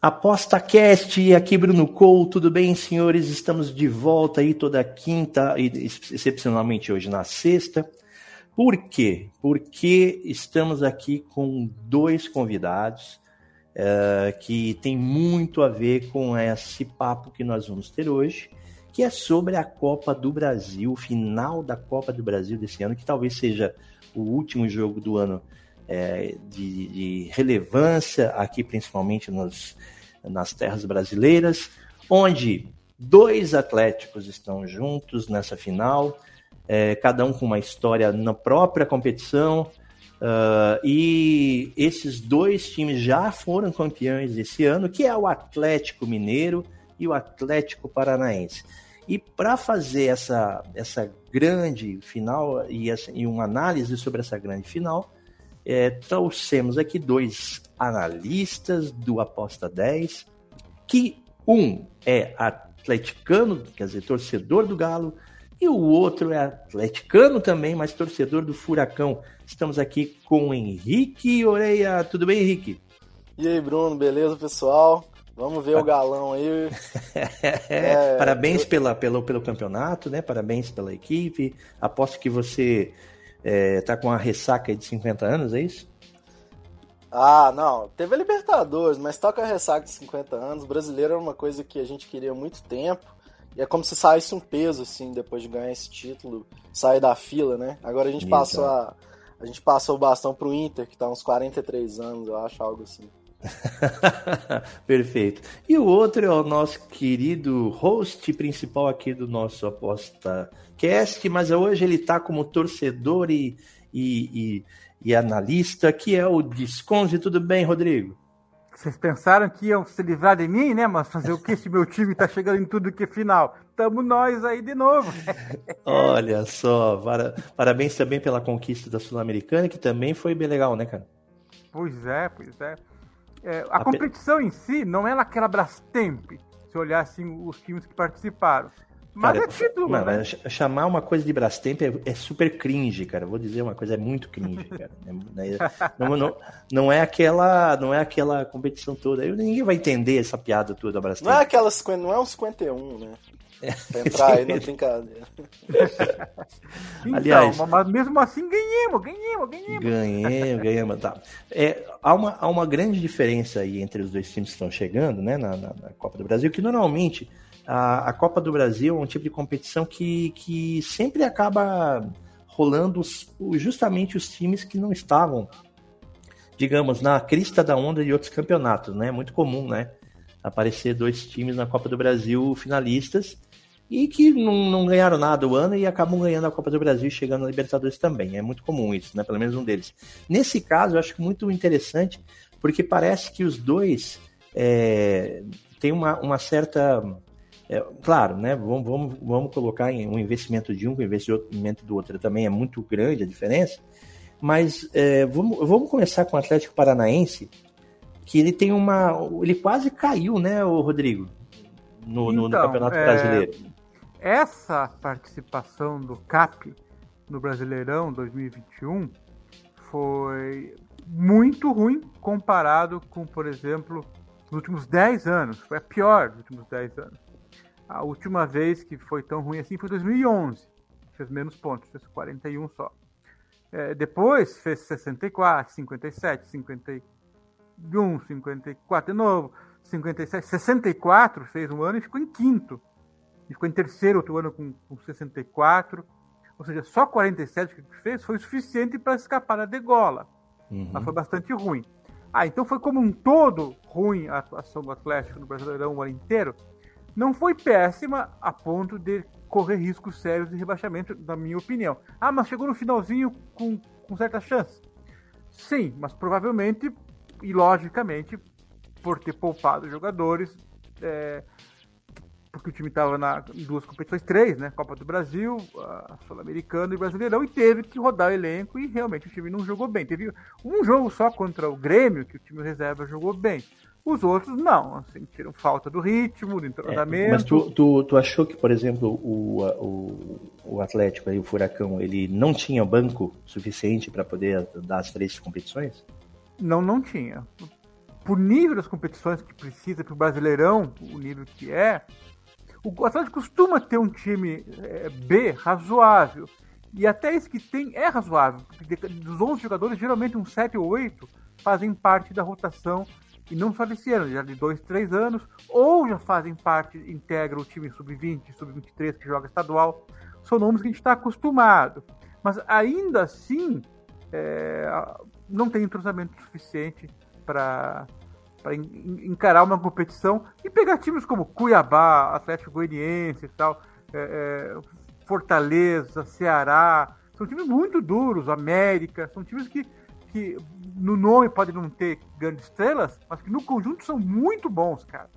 ApostaCast, aqui Bruno Cole, tudo bem, senhores? Estamos de volta aí toda quinta, e excepcionalmente hoje na sexta. Por quê? Porque estamos aqui com dois convidados eh, que tem muito a ver com esse papo que nós vamos ter hoje, que é sobre a Copa do Brasil, final da Copa do Brasil desse ano, que talvez seja o último jogo do ano é, de, de, relevância aqui, principalmente nos, nas terras brasileiras, onde dois atléticos estão juntos nessa final, é, cada um com uma história na própria competição, uh, e esses dois times já foram campeões esse ano, que é o Atlético Mineiro e o Atlético Paranaense. E para fazer essa, essa grande final e, essa, e uma análise sobre essa grande final, é, trouxemos aqui dois analistas do Aposta 10, que um é atleticano, quer dizer, torcedor do Galo, e o outro é atleticano também, mas torcedor do Furacão. Estamos aqui com o Henrique Oreia. Tudo bem, Henrique? E aí, Bruno, beleza, pessoal? Vamos ver o galão aí. é, Parabéns eu... pela, pelo, pelo campeonato, né? Parabéns pela equipe. Aposto que você é, tá com a ressaca de 50 anos, é isso? Ah, não. Teve a Libertadores, mas tá com a ressaca de 50 anos. O brasileiro era uma coisa que a gente queria há muito tempo. E é como se saísse um peso, assim, depois de ganhar esse título, sair da fila, né? Agora a gente passou a. A gente passou o bastão pro Inter, que tá uns 43 anos, eu acho, algo assim. Perfeito. E o outro é o nosso querido host principal aqui do nosso Aposta Cast, mas hoje ele está como torcedor e, e, e, e, analista, que é o Desconze. Tudo bem, Rodrigo? Vocês pensaram que iam se livrar de mim, né? Mas fazer o que se meu time está chegando em tudo que é final? Tamo nós aí de novo. Olha só, para, parabéns também pela conquista da Sul-Americana, que também foi bem legal, né, cara? Pois é, pois é. É a, a, competição pe... em si não é aquela Brastemp, se olhar assim os times que participaram. Mas cara, é título, mano, né? Chamar uma coisa de Brastemp é, é, super cringe, cara. Vou dizer uma coisa, é muito cringe, cara. É, é, não, não, não, é aquela, não é aquela competição toda. Ninguém vai entender essa piada toda da Brastemp. Não é aquela, não é um 51, né? Pra entrar aí na brincadeira. então, Aliás, mas mesmo assim ganhamos, ganhamos, ganhamos. Ganhamos, ganhamos, tá. É, há, uma, há uma grande diferença aí entre os dois times que estão chegando, né, na, na, na Copa do Brasil, que normalmente a, a, Copa do Brasil é um tipo de competição que, que sempre acaba rolando os, justamente os times que não estavam, digamos, na crista da onda de outros campeonatos, né? É muito comum, né? Aparecer dois times na Copa do Brasil finalistas e que não, não ganharam nada o ano e acabam ganhando a Copa do Brasil e chegando na Libertadores também. É muito comum isso, né? Pelo menos um deles. Nesse caso, eu acho muito interessante, porque parece que os dois é, têm uma, uma certa. É, claro, né? Vamos, vamos, vamos colocar em um investimento de um com o investimento do outro também é muito grande a diferença. Mas é, vamos, vamos começar com o Atlético Paranaense, que ele tem uma. Ele quase caiu, né, o Rodrigo? No, no, então, no Campeonato é, Brasileiro essa participação do CAP no Brasileirão 2021 foi muito ruim comparado com, por exemplo, os últimos 10 anos. Foi a pior dos últimos 10 anos. A última vez que foi tão ruim assim foi 2011. Fez menos pontos, fez 41 só. É, depois fez 64, 57, 51, 54 de novo, 57, 64 fez um ano e ficou em quinto e ficou em terceiro outro ano com, com 64. Ou seja, só 47 que fez foi suficiente para escapar da degola. Uhum. Mas foi bastante ruim. Ah, então foi como um todo ruim a atuação do Atlético no Brasileirão o ano inteiro? Não foi péssima a ponto de correr riscos sérios de rebaixamento, na minha opinião. Ah, mas chegou no finalzinho com, com certa chance. Sim, mas provavelmente e logicamente por ter poupado jogadores, é, porque o time estava em duas competições, três, né? Copa do Brasil, Sul-Americano e Brasileirão, e teve que rodar o elenco e realmente o time não jogou bem. Teve um jogo só contra o Grêmio que o time reserva jogou bem. Os outros não, sentiram assim, falta do ritmo, do entrosamento. É, mas tu, tu, tu, achou que, por exemplo, o, o, o Atlético e o Furacão, ele não tinha banco suficiente para poder dar as três competições? Não, não tinha. Por nível das competições que precisa, para o Brasileirão, o nível que é, o Atlético costuma ter um time é, B razoável. E até esse que tem é razoável. Dos 11 jogadores, geralmente uns 7 ou 8 fazem parte da rotação e não só desse ano, já de dois, três anos, ou já fazem parte, integram o time sub-20, sub-23 que joga estadual. São nomes que a gente está acostumado. Mas ainda assim, é, não tem entrosamento suficiente para encarar uma competição e pegar times como Cuiabá, Atlético Goianiense e tal, é, é, Fortaleza, Ceará. São times muito duros, América, são times que que no nome pode não ter grandes estrelas, mas que no conjunto são muito bons, cara.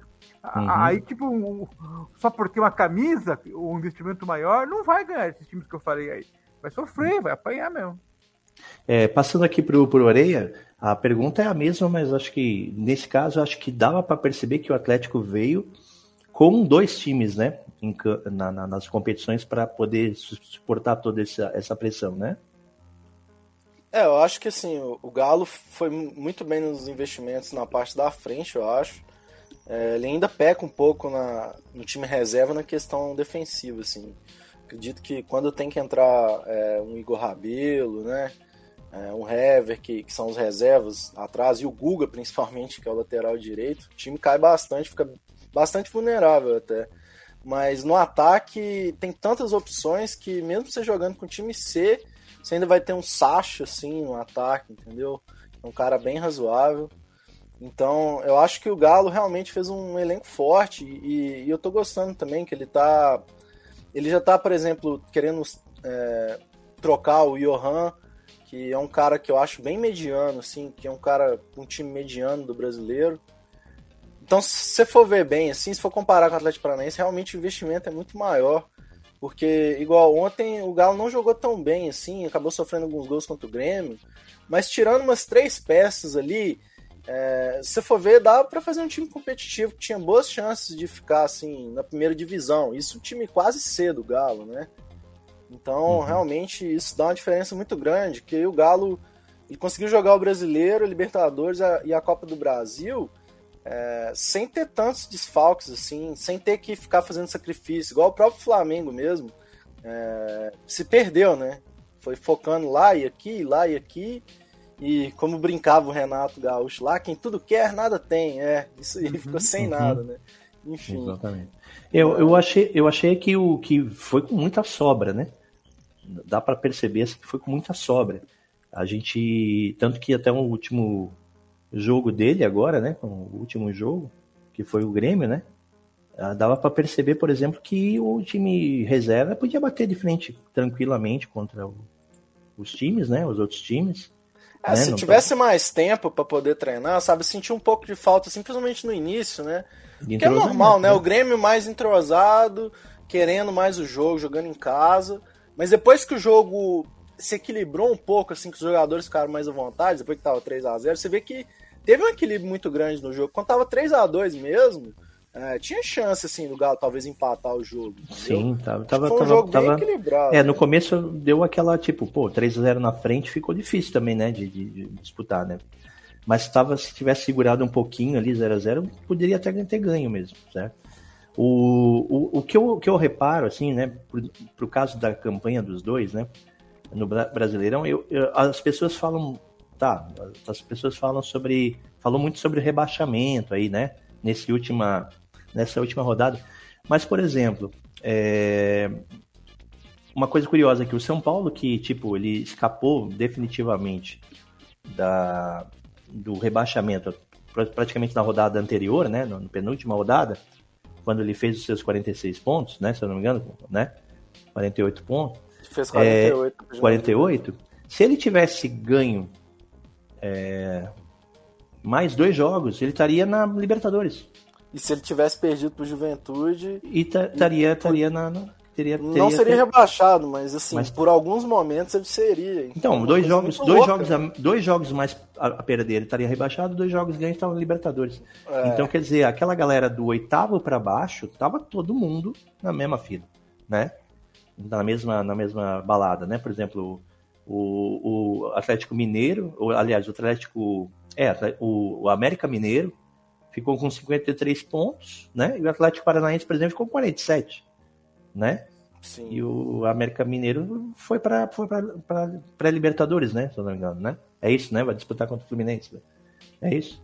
Uhum. Aí, tipo, só porque uma camisa, um investimento maior, não vai ganhar esses times que eu falei aí. Vai sofrer, vai apanhar mesmo. É, passando aqui pro, pro Oreia, a pergunta é a mesma, mas acho que nesse caso acho que dava para perceber que o Atlético veio com dois times, né, em, na, na, nas competições para poder suportar toda essa, essa pressão, né? É, eu acho que assim, o, o Galo foi muito bem nos investimentos na parte da frente, eu acho. É, ele ainda peca um pouco na, no time reserva na questão defensiva, assim. Acredito que quando tem que entrar é, um Igor Rabelo, né? É, um Hever, que, que, são os reservas atrás, e o Guga, principalmente, que é o lateral direito, o time cai bastante, fica bastante vulnerável até. Mas no ataque tem tantas opções que, mesmo você jogando com o time C, você ainda vai ter um Sacha, assim, no ataque, entendeu? É um cara bem razoável. Então, eu acho que o Galo realmente fez um elenco forte e, e eu tô gostando também que ele tá. Ele já tá, por exemplo, querendo é, trocar o Johan, que é um cara que eu acho bem mediano, assim, que é um cara, um time mediano do brasileiro. Então, se você for ver bem, assim, se for comparar com o Atlético Paranaense, realmente o investimento é muito maior. Porque, igual ontem, o Galo não jogou tão bem assim, acabou sofrendo alguns gols contra o Grêmio. Mas tirando umas três peças ali, é, se você for ver, dá para fazer um time competitivo que tinha boas chances de ficar assim na primeira divisão. Isso um time quase cedo, Galo, né? Então, uhum. realmente, isso dá uma diferença muito grande, que o Galo ele conseguiu jogar o Brasileiro, a Libertadores a, e a Copa do Brasil é, sem ter tantos desfalques, assim, sem ter que ficar fazendo sacrifício, igual o próprio Flamengo mesmo, é, se perdeu, né? Foi focando lá e aqui, lá e aqui, e como brincava o Renato Gaúcho lá, quem tudo quer, nada tem, é, isso aí, ficou sem uhum. nada, né? Enfim. Exatamente. Eu, eu, achei, eu achei que o que foi com muita sobra, né? Dá para perceber assim, que foi com muita sobra. A gente, tanto que até o último jogo dele agora, né? O último jogo, que foi o Grêmio, né? Ah, dava para perceber, por exemplo, que o time reserva podia bater de frente tranquilamente contra o, os times, né? Os outros times. É, né? Se Não tivesse tá... mais tempo para poder treinar, sabe, sentir um pouco de falta, simplesmente no início, né? Que é normal, né? né? O Grêmio mais entrosado, querendo mais o jogo, jogando em casa. Mas depois que o jogo se equilibrou um pouco, assim, que os jogadores ficaram mais à vontade, depois que tava 3 a 0 você vê que teve um equilíbrio muito grande no jogo. Quando tava 3 a 2 mesmo, é, tinha chance, assim, do Galo talvez empatar o jogo. Entendeu? Sim, tava, tava, foi um tava, jogo tava, bem equilibrado. É, no né? começo deu aquela, tipo, pô, 3 a 0 na frente ficou difícil também, né, de, de, de disputar, né? Mas tava, se tivesse segurado um pouquinho ali, 0 a 0 poderia até ter ganho mesmo, certo? O, o, o, que, eu, o que eu reparo, assim, né, pro, pro caso da campanha dos dois, né, no Brasileirão, eu, eu, as pessoas falam, tá, as pessoas falam sobre, falam muito sobre rebaixamento aí, né, nesse última, nessa última rodada, mas, por exemplo, é, uma coisa curiosa que o São Paulo, que, tipo, ele escapou definitivamente da, do rebaixamento praticamente na rodada anterior, né, na penúltima rodada, quando ele fez os seus 46 pontos, né, se eu não me engano, né, 48 pontos, Fez 48. É, 48. Se ele tivesse ganho é, mais dois jogos, ele estaria na Libertadores. E se ele tivesse perdido pro Juventude. E estaria estaria na. na teria, teria, não seria ter... rebaixado, mas assim, mas... por alguns momentos ele seria. Então, então dois jogos, dois jogos, a, dois jogos mais a, a perder, ele estaria rebaixado, dois jogos ganhos estavam Libertadores. É. Então, quer dizer, aquela galera do oitavo para baixo, tava todo mundo na mesma fila, né? Na mesma, na mesma balada, né? Por exemplo, o, o Atlético Mineiro, ou, aliás, o Atlético. É, o, o América Mineiro ficou com 53 pontos, né? E o Atlético Paranaense, por exemplo, ficou com 47, né? Sim. E o América Mineiro foi para foi para Libertadores, né? Se eu não me engano, né? É isso, né? Vai disputar contra o Fluminense. Né? É isso.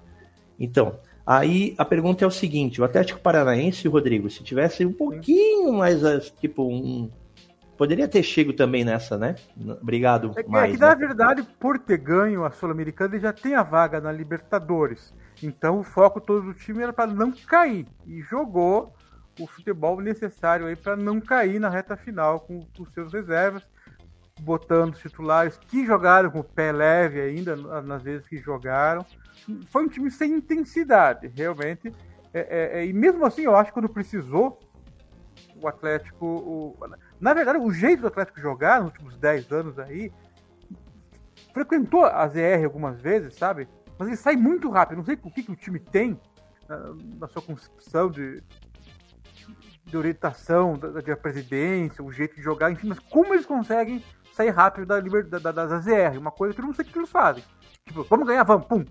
Então, aí a pergunta é o seguinte: o Atlético Paranaense, Rodrigo, se tivesse um pouquinho mais, tipo, um, Poderia ter chego também nessa, né? Obrigado. É que, mais, é que né? na verdade, por ter ganho a Sul-Americana, ele já tem a vaga na Libertadores. Então o foco todo do time era para não cair. E jogou o futebol necessário aí para não cair na reta final com os seus reservas, botando os titulares que jogaram com o pé leve ainda, nas vezes que jogaram. Foi um time sem intensidade, realmente. É, é, é, e mesmo assim, eu acho que quando precisou, o Atlético. O, na verdade, o jeito do Atlético jogar nos últimos 10 anos aí. Frequentou a ZR algumas vezes, sabe? Mas ele sai muito rápido. Não sei o que, que o time tem na, na sua concepção de, de orientação da, da, presidência, o jeito de jogar, enfim, mas como eles conseguem sair rápido da, da, da, da ZR? Uma coisa que eu não sei o que eles fazem. Tipo, vamos ganhar, vamos, pum.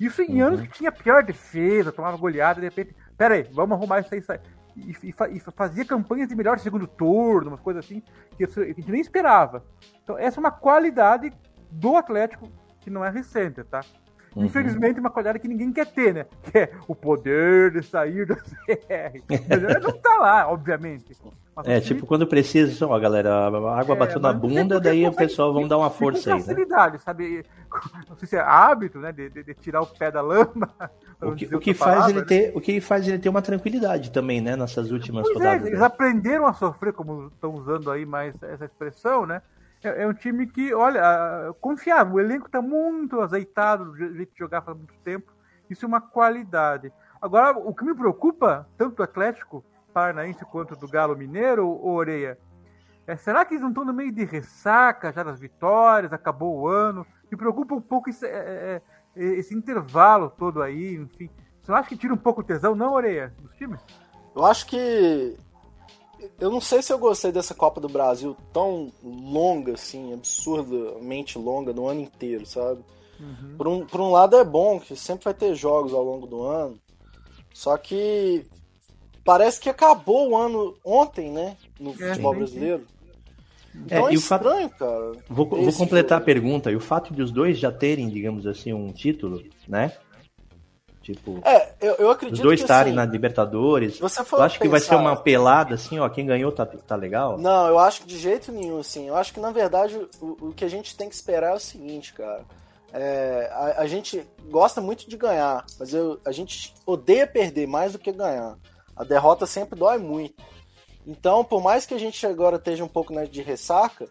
Isso em uhum. anos que tinha pior defesa, tomava goleada, de repente, pera aí, vamos arrumar isso aí, isso aí e, e, e, fazia campanhas de melhor segundo turno, umas coisas assim, que a gente nem esperava. Então, essa é uma qualidade do Atlético que não é recente, tá? Uhum. Infelizmente, uma qualidade que ninguém quer ter, né? Que é o poder de sair da CR. Mas não tá lá, obviamente. Mas é, tipo, quando precisa, ó, galera, a água é, bateu na bunda, daí o pessoal vão dar uma força aí, né? facilidade, sabe? Não sei se é hábito, né, de, de, de tirar o pé da lama. O que, o que faz palavra, ele né? ter, o que faz ele ter uma tranquilidade também, né, nessas últimas pois é, rodadas. É, eles né? aprenderam a sofrer, como estão usando aí mais essa expressão, né? É, é um time que, olha, confiável. O elenco está muito azeitado, do jeito de jogar faz muito tempo. Isso é uma qualidade. Agora, o que me preocupa, tanto do Atlético Paranaense quanto do Galo Mineiro, ou Oreia, é, será que eles não estão no meio de ressaca já das vitórias, acabou o ano? Me preocupa um pouco esse, é, é, é esse intervalo todo aí, enfim. Você não acha que tira um pouco o tesão, não, Oreia, dos times? Eu acho que eu não sei se eu gostei dessa Copa do Brasil tão longa, assim, absurdamente longa no ano inteiro, sabe? Uhum. Por, um, por um lado é bom, que sempre vai ter jogos ao longo do ano. Só que parece que acabou o ano ontem, né? No é, futebol brasileiro. Então é, é estranho, fato... cara. Vou, vou completar jogo. a pergunta. E o fato de os dois já terem, digamos assim, um título, né? Tipo, é, eu, eu acredito os dois estarem assim, na Libertadores. Você for eu acho pensar... que vai ser uma pelada, assim, ó, quem ganhou tá, tá legal? Não, eu acho que de jeito nenhum, assim. Eu acho que, na verdade, o, o que a gente tem que esperar é o seguinte, cara. É, a, a, gente gosta muito de ganhar, mas eu, a gente odeia perder mais do que ganhar. A derrota sempre dói muito. Então, por mais que a gente agora esteja um pouco né, de ressaca,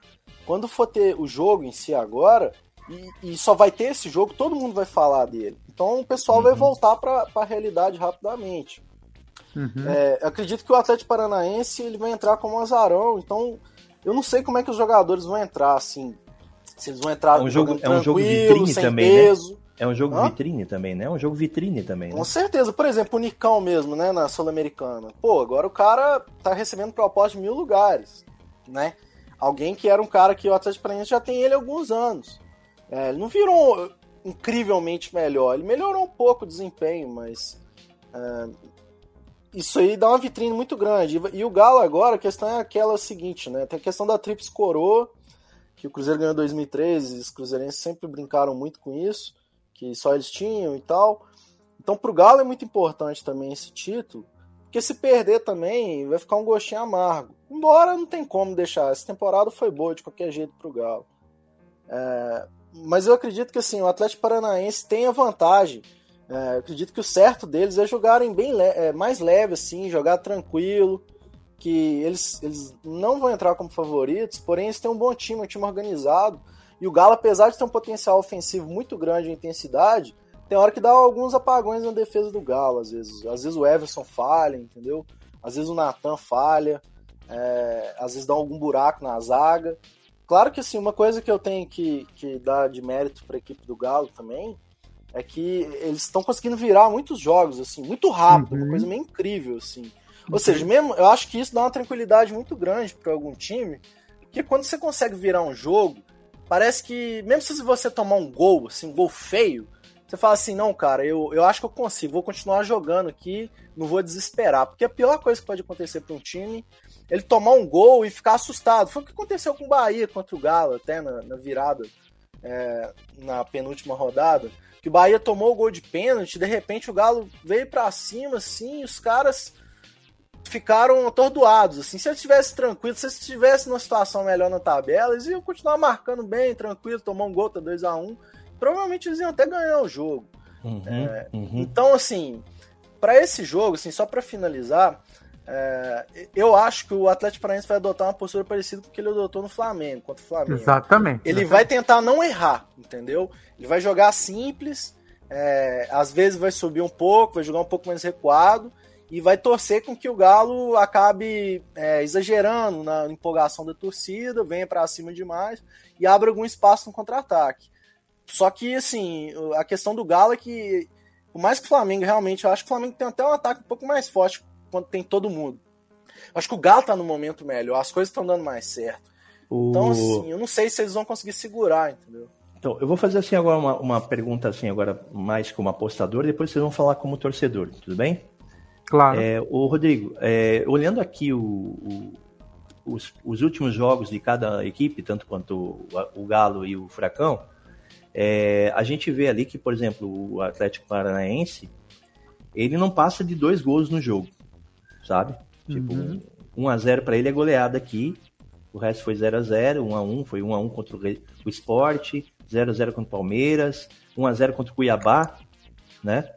quando for ter o jogo em si agora, e, e, só vai ter esse jogo, todo mundo vai falar dele. Então o pessoal uhum. vai voltar para a realidade rapidamente. Uhum. É, acredito que o Atlético Paranaense ele vai entrar como um azarão, então eu não sei como é que os jogadores vão entrar, assim. Se eles vão entrar é um jogo, é um jogo vitrine também, né? peso. né? É um jogo Hã? vitrine também, né? É um jogo vitrine também, né? Com certeza. Por exemplo, o Nicão mesmo, né? Na Sul-Americana. Pô, agora o cara tá recebendo proposta de mil lugares, né? Alguém que era um cara que o Atlético Paranaense já tem ele há alguns anos. É, ele não virou incrivelmente melhor. Ele melhorou um pouco o desempenho, mas é, isso aí dá uma vitrine muito grande. E o Galo agora, a questão é aquela seguinte, né? Tem a questão da Trips Coroa, que o Cruzeiro ganhou em 2013, os cruzeirenses sempre brincaram muito com isso, que só eles tinham e tal. Então pro Galo é muito importante também esse título, porque se perder também vai ficar um gostinho amargo. Embora não tem como deixar, essa temporada foi boa de qualquer jeito pro Galo. É, mas eu acredito que assim, o Atlético Paranaense tem a vantagem. É, acredito que o certo deles é jogarem bem le é, mais leve, assim, jogar tranquilo. Que eles, eles não vão entrar como favoritos, porém eles têm um bom time, um time organizado. E o Galo, apesar de ter um potencial ofensivo muito grande em intensidade, tem hora que dá alguns apagões na defesa do Galo, às vezes. Às vezes o Everson falha, entendeu? Às vezes o Natan falha, é, às vezes dá algum buraco na zaga. Claro que assim, uma coisa que eu tenho que, que dar de mérito para a equipe do Galo também é que eles estão conseguindo virar muitos jogos, assim, muito rápido, uhum. uma coisa meio incrível, assim. Ou uhum. seja, mesmo, eu acho que isso dá uma tranquilidade muito grande para algum time, porque quando você consegue virar um jogo, parece que, mesmo se você tomar um gol, assim, um gol feio, você fala assim, não, cara, eu, eu acho que eu consigo, vou continuar jogando aqui, não vou desesperar. Porque a pior coisa que pode acontecer para um time ele tomar um gol e ficar assustado. Foi o que aconteceu com o Bahia contra o Galo, até na, na virada, é, na penúltima rodada. Que o Bahia tomou o gol de pênalti, de repente o Galo veio para cima, assim, e os caras ficaram atordoados. Assim, se eles estivessem tranquilos, se eles estivessem numa situação melhor na tabela, eles iam continuar marcando bem, tranquilo, tomar um gol, tá 2 a 1 um, Provavelmente eles iam até ganhar o jogo. Uhum, é, uhum. Então, assim, para esse jogo, assim, só para finalizar, é, eu acho que o Atlético Paranaense vai adotar uma postura parecida com o que ele adotou no Flamengo, contra o Flamengo. Exatamente. Ele vai tentar não errar, entendeu? Ele vai jogar simples, é, às vezes vai subir um pouco, vai jogar um pouco mais recuado, e vai torcer com que o Galo acabe é, exagerando na empolgação da torcida, venha para cima demais e abra algum espaço no contra-ataque. Só que, assim, a questão do Galo é que, por mais que o Flamengo realmente, eu acho que o Flamengo tem até um ataque um pouco mais forte quando tem todo mundo. Eu acho que o Galo tá no momento melhor, as coisas estão dando mais certo. O... Então, assim, eu não sei se eles vão conseguir segurar, entendeu? Então, eu vou fazer assim agora uma, uma pergunta assim agora mais como apostador, depois vocês vão falar como torcedor, tudo bem? Claro. É, o Rodrigo, é, olhando aqui o, o, os, os, últimos jogos de cada equipe, tanto quanto o, o Galo e o Furacão, é, a gente vê ali que, por exemplo, o Atlético Paranaense, ele não passa de dois gols no jogo, sabe? Tipo, uhum. 1 a 0 para ele é goleada aqui, o resto foi 0 a 0 1 a 1 foi 1 a 1 contra o, o Sport, 0 a 0 contra o Palmeiras, 1 a 0 contra o Cuiabá, né?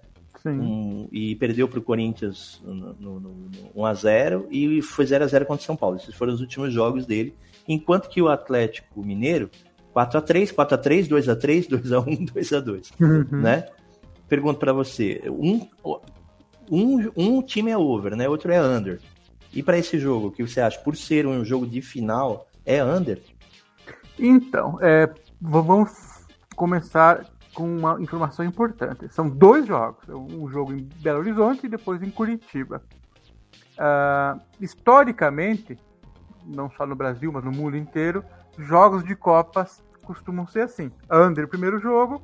Um, e perdeu para o Corinthians no, no, no, 1x0 e foi 0x0 contra o São Paulo. Esses foram os últimos jogos dele. Enquanto que o Atlético Mineiro, 4x3, 4x3, 2x3, 2x1, 2x2. Uhum. Né? Pergunto para você: um, um, um time é over, né? outro é under. E para esse jogo, o que você acha? Por ser um jogo de final, é under? Então, é, vamos começar com uma informação importante. São dois jogos, um jogo em Belo Horizonte e depois em Curitiba. Uh, historicamente, não só no Brasil, mas no mundo inteiro, jogos de Copas costumam ser assim: under o primeiro jogo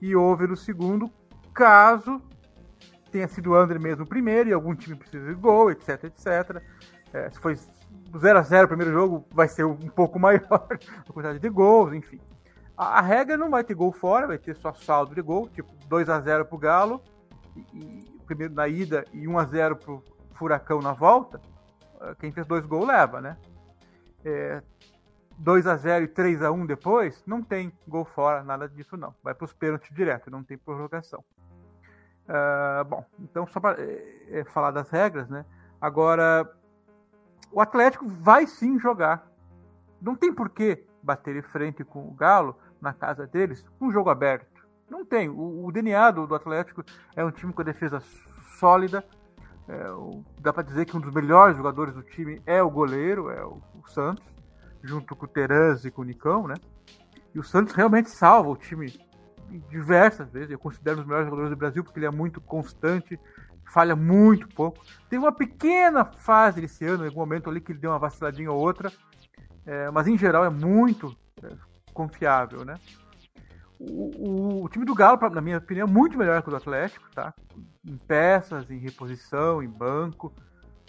e over o segundo, caso tenha sido under mesmo o primeiro e algum time precisa de gol, etc, etc. É, se foi 0 a 0 o primeiro jogo, vai ser um pouco maior a quantidade de gols, enfim. A, a, regra não vai ter gol fora, vai ter só saldo de gol, tipo 2 a 0 pro Galo, e, e, primeiro na ida e 1 a 0 pro Furacão na volta. Eh, quem fez dois gols leva, né? É, 2 a 0 e 3 a 1 depois, não tem gol fora, nada disso não. Vai para os pênaltis direto, não tem prorrogação. Uh, bom, então só para é, é, falar das regras, né? Agora, o Atlético vai sim jogar. Não tem por que bater de frente com o Galo na casa deles, um jogo aberto. Não tem. O, o DNA do, do, Atlético é um time com a defesa sólida. É, o, dá para dizer que um dos melhores jogadores do time é o goleiro, é o, o Santos, junto com o Terence e com o Nicão, né? E o Santos realmente salva o time diversas vezes. Eu considero um dos melhores jogadores do Brasil porque ele é muito constante, falha muito pouco. Teve uma pequena fase esse ano, em algum momento ali que ele deu uma vaciladinha ou outra, é, mas em geral é muito é, confiável, né? O, o, o, time do Galo, na minha opinião, é muito melhor que o do Atlético, tá? Em peças, em reposição, em banco.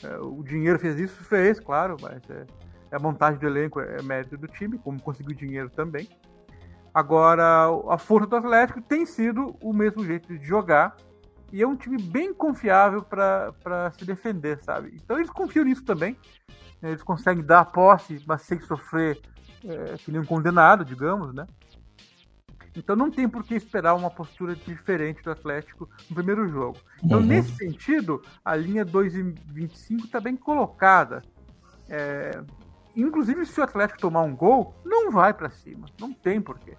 É, o dinheiro fez isso, fez, claro, mas é, a montagem do elenco é, mérito do time, como conseguiu dinheiro também. Agora, a força do Atlético tem sido o mesmo jeito de jogar e é um time bem confiável para se defender, sabe? Então eles confiam nisso também. Eles conseguem dar a posse, mas sem sofrer é, que nem um condenado, digamos, né? Então não tem por que esperar uma postura diferente do Atlético no primeiro jogo. Então, uhum. nesse sentido, a linha 2,25 está bem colocada. É, inclusive, se o Atlético tomar um gol, não vai para cima. Não tem porquê.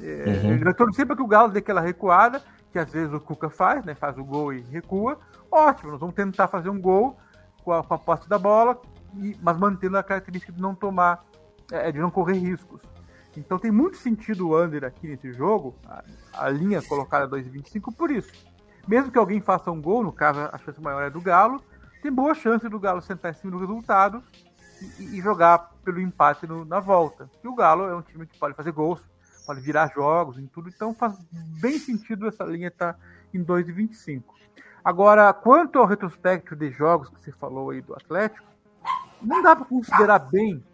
É, uhum. Eu torcer para que o Galo dê aquela recuada que às vezes o Cuca faz, né? Faz o gol e recua. Ótimo, nós vamos tentar fazer um gol com a, com a posse da bola, e, mas mantendo a característica de não tomar, é, de não correr riscos. Então tem muito sentido o under aqui nesse jogo, a, a linha colocada 2,25 por isso. Mesmo que alguém faça um gol, no caso a chance maior é do Galo, tem boa chance do Galo sentar em cima do resultado e, e jogar pelo empate no, na volta. E o Galo é um time que pode fazer gols, pode virar jogos em tudo, então faz bem sentido essa linha estar tá em 2,25. Agora, quanto ao retrospecto de jogos que você falou aí do Atlético, não dá para considerar bem,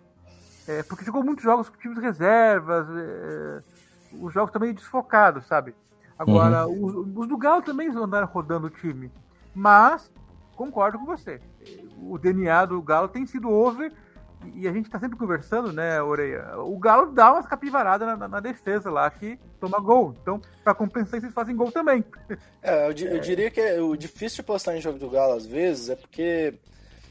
é, porque jogou muitos jogos com times reservas, é, os jogos também desfocados, sabe? Agora, uhum. os, os, do Galo também andaram rodando o time, mas concordo com você. O DNA do Galo tem sido over e a gente tá sempre conversando, né, Oreia? O Galo dá umas capivaradas na, na, na defesa lá que toma gol. Então, para compensar, vocês fazem gol também. É, eu, eu, diria que é, o difícil de postar em jogo do Galo às vezes é porque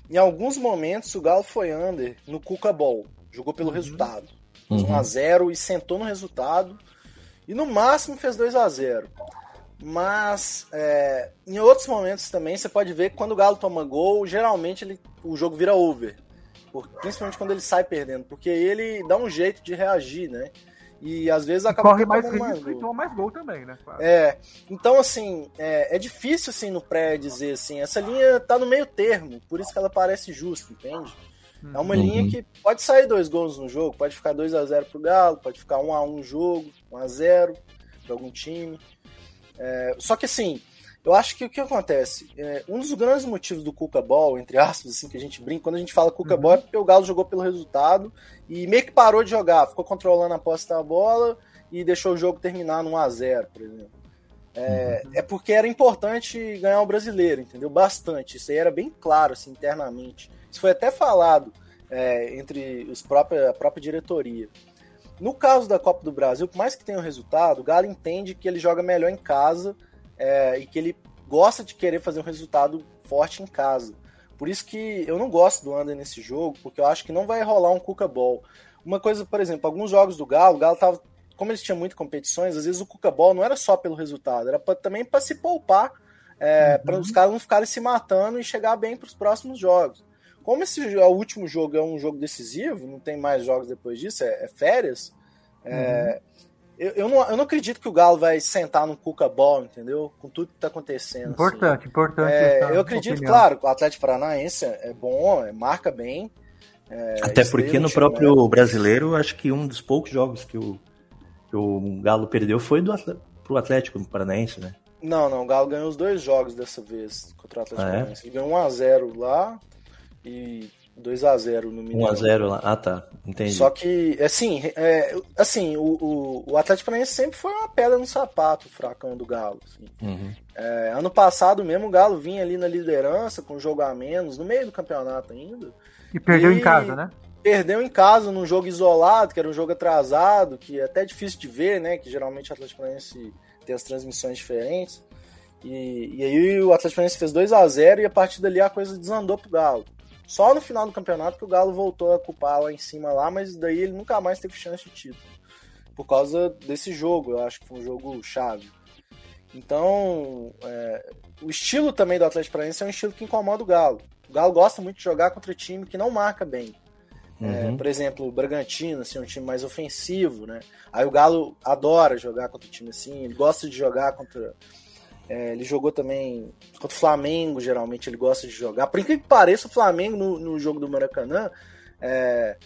em alguns momentos o Galo foi under no Cuca Ball. Jogou pelo uhum. resultado. Uhum. 1x0 e sentou no resultado. E no máximo fez 2 a 0 mas é, em outros momentos também você pode ver que quando o Galo toma gol, geralmente ele, o jogo vira over. Principalmente quando ele sai perdendo, porque ele dá um jeito de reagir, né? E às vezes acaba corre mais risco e toma mais gol também, né? Claro. É. Então, assim, é, é, difícil assim no pré dizer assim, essa linha tá no meio termo, por isso que ela parece justa, entende? É uma uhum. linha que pode sair dois gols no jogo, pode ficar 2 a 0 pro Galo, pode ficar 1 a 1 jogo, 1 a 0 para algum time. É, só que assim, eu acho que o que acontece? É, um dos grandes motivos do Cuca Ball, entre aspas, assim, que a gente brinca, quando a gente fala Cuca uhum. Ball, é porque o Galo jogou pelo resultado e meio que parou de jogar, ficou controlando a posse da bola e deixou o jogo terminar no 1x0, por exemplo. É, uhum. é, porque era importante ganhar o brasileiro, entendeu? Bastante. Isso aí era bem claro, assim, internamente. Isso foi até falado é, entre os próprios, a própria diretoria. No caso da Copa do Brasil, por mais que tenha o um resultado, o Galo entende que ele joga melhor em casa é, e que ele gosta de querer fazer um resultado forte em casa. Por isso que eu não gosto do Under nesse jogo, porque eu acho que não vai rolar um Cuca Ball. Uma coisa, por exemplo, alguns jogos do Galo, o Galo tava, como eles tinham muitas competições, às vezes o Cuca Ball não era só pelo resultado, era pra, também para se poupar, é, uhum. para os caras não ficarem se matando e chegar bem para os próximos jogos. Como esse é o último jogo é um jogo decisivo, não tem mais jogos depois disso, é, é férias. É, uhum. eu, eu, não, eu não acredito que o Galo vai sentar no Cuca Ball, entendeu? Com tudo que está acontecendo. Importante, assim. importante. É, eu acredito, opinião. claro, o Atlético Paranaense é bom, é, marca bem. É, Até porque no próprio né? brasileiro, acho que um dos poucos jogos que o, que o Galo perdeu foi do pro Atlético Paranaense, né? Não, não, o Galo ganhou os dois jogos dessa vez contra o Atlético ah, Paranaense. Ele ganhou 1x0 lá e 2 a 0 no Mineirão. 1 a 0 lá. Ah, tá. Entendi. Só que, assim, é, assim o, o, o Atlético Paranaense sempre foi uma pedra no sapato, o fracão do Galo. Assim. Uhum. É, ano passado mesmo, o Galo vinha ali na liderança, com jogo a menos, no meio do campeonato ainda. E perdeu e em casa, né? Perdeu em casa num jogo isolado, que era um jogo atrasado, que é até difícil de ver, né? Que geralmente o Atlético Paranaense tem as transmissões diferentes. E, e aí o Atlético Paranaense fez 2 a 0 e a partir dali a coisa desandou pro Galo. Só no final do campeonato que o Galo voltou a culpar lá em cima lá, mas daí ele nunca mais teve chance de título. Por causa desse jogo, eu acho que foi um jogo chave. Então, é, o estilo também do Atlético Paranaense é um estilo que incomoda o Galo. O Galo gosta muito de jogar contra time que não marca bem. É, uhum. Por exemplo, o Bragantino, assim, é um time mais ofensivo, né? Aí o Galo adora jogar contra time assim, ele gosta de jogar contra é, ele jogou também contra o Flamengo, geralmente ele gosta de jogar. Por incrível que pareça, o Flamengo no, no jogo do Maracanã, é,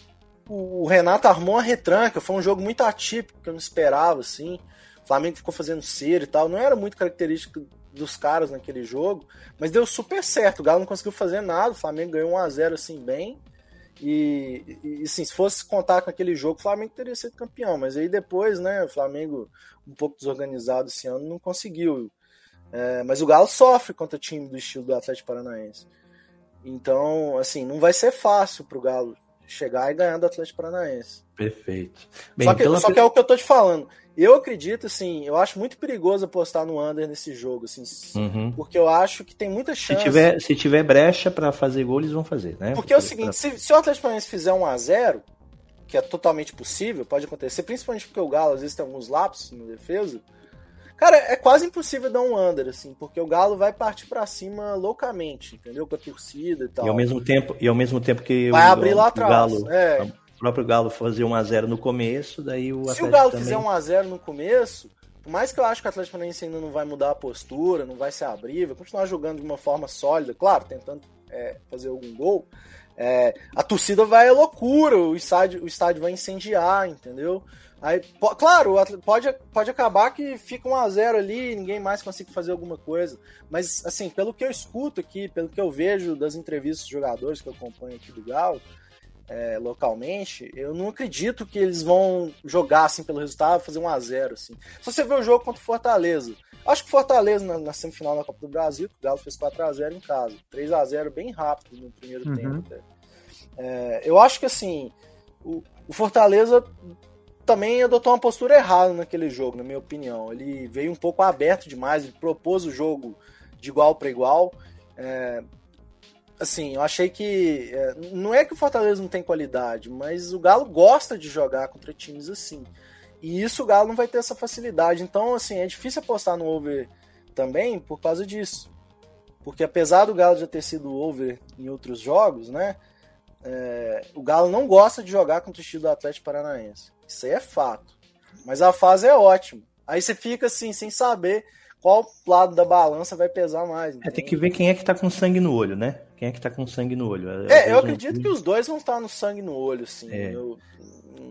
o, o, Renato armou uma retranca, foi um jogo muito atípico, que eu não esperava, assim. O Flamengo ficou fazendo cera e tal, não era muito característico dos caras naquele jogo, mas deu super certo. O Galo não conseguiu fazer nada, o Flamengo ganhou 1x0 assim bem. E, e assim, se fosse contar com aquele jogo, o Flamengo teria sido campeão. Mas aí depois, né, o Flamengo, um pouco desorganizado esse ano, não conseguiu é, mas o Galo sofre contra time do estilo do Atlético Paranaense. Então, assim, não vai ser fácil pro Galo chegar e ganhar do Atlético Paranaense. Perfeito. Bem, só que, pela... só que é o que eu tô te falando. Eu acredito, assim, eu acho muito perigoso apostar no under nesse jogo, assim, uhum. porque eu acho que tem muita chance. Se tiver, se tiver brecha para fazer gol, eles vão fazer, né? Porque, porque é o seguinte, se, se, o Atlético Paranaense fizer um a 0 que é totalmente possível, pode acontecer, principalmente porque o Galo às vezes tem alguns lapsos na defesa, Cara, é quase impossível dar um under, assim, porque o Galo vai partir para cima loucamente, entendeu? Com a torcida e tal. E ao mesmo tempo, e ao mesmo tempo que vai o, abrir lá atrás. Galo, é. o próprio Galo fazer 1 a 0 no começo, daí o Se Atlético o Galo também... fizer 1 a 0 no começo, por mais que eu acho que o Atlético Paranaense ainda não vai mudar a postura, não vai se abrir, vai continuar jogando de uma forma sólida, claro, tentando é, fazer algum gol, é, a torcida vai à loucura, o estádio, o estádio vai incendiar, entendeu? Aí, claro, pode, pode acabar que fica 1 a 0 ali, ninguém mais consiga fazer alguma coisa. Mas, assim, pelo que eu escuto aqui, pelo que eu vejo das entrevistas dos jogadores que eu acompanho aqui do Galo, é, localmente, eu não acredito que eles vão jogar assim pelo resultado, fazer 1 a 0 assim. Se você ver o jogo contra o Fortaleza, acho que o Fortaleza na, na semifinal da Copa do Brasil, o Galo fez 4 a 0 em casa, 3 a 0 bem rápido no primeiro Uhum. tempo. até. É, eu acho que assim, o, o Fortaleza também adotou uma postura errada naquele jogo, na minha opinião. Ele veio um pouco aberto demais, ele propôs o jogo de igual para igual. É, assim, eu achei que. é, não é que o Fortaleza não tem qualidade, mas o Galo gosta de jogar contra times assim. E isso o Galo não vai ter essa facilidade. Então, assim, é difícil apostar no over também por causa disso. Porque apesar do Galo já ter sido over em outros jogos, né? é, o Galo não gosta de jogar contra o estilo do Atlético Paranaense. Isso aí é fato. Mas a fase é ótima. Aí você fica assim, sem saber qual lado da balança vai pesar mais. É, tem que ver quem é que tá com sangue no olho, né? Quem é que tá com sangue no olho. Às É, eu acredito que os dois vão estar no sangue no olho, assim. É. Eu-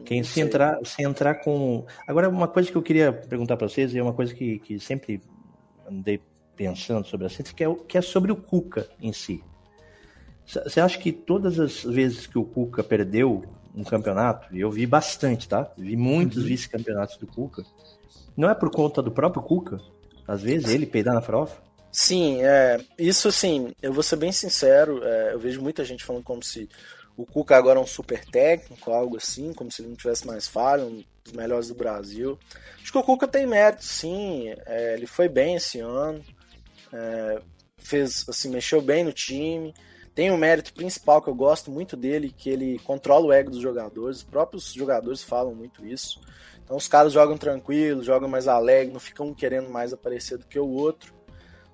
Quem se entrar, se entrar com. Agora, uma coisa que eu queria perguntar para vocês, e é uma coisa que, que sempre andei pensando sobre a assunto, que é, que é sobre o Cuca em si. Você acha que todas as vezes que o Cuca perdeu um campeonato, e eu vi bastante, tá? Vi muitos vice-campeonatos do Cuca, não é por conta do próprio Cuca? Às vezes ele peidar na farofa? Sim, é, isso sim, eu vou ser bem sincero, é, eu vejo muita gente falando como se o Cuca agora é um super técnico, algo assim, como se ele não tivesse mais falha, um dos melhores do Brasil. Acho que o Cuca tem mérito, sim, é, ele foi bem esse ano, é, fez, assim, mexeu bem no time, tem um mérito principal que eu gosto muito dele, que ele controla o ego dos jogadores, os próprios jogadores falam muito isso. Então os caras jogam tranquilo, jogam mais alegre, não ficam querendo mais aparecer do que o outro.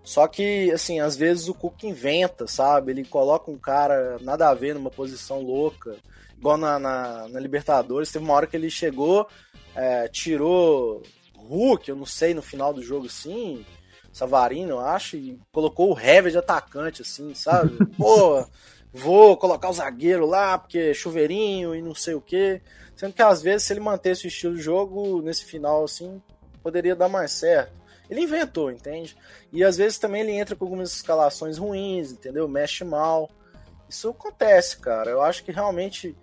Só que, assim, às vezes o Cuca inventa, sabe? Ele coloca um cara nada a ver numa posição louca. Igual na, na, na Libertadores, teve uma hora que ele chegou, é, tirou Hulk, eu não sei, no final do jogo, assim, Savarino, acho, e colocou o Hever de atacante, assim, sabe? Pô, vou colocar o zagueiro lá, porque é chuveirinho e não sei o quê. Sendo que às vezes, se ele mantesse o estilo de jogo nesse final, assim, poderia dar mais certo. Ele inventou, entende? E às vezes também ele entra com algumas escalações ruins, entendeu? Mexe mal. Isso acontece, cara. Eu acho que realmente.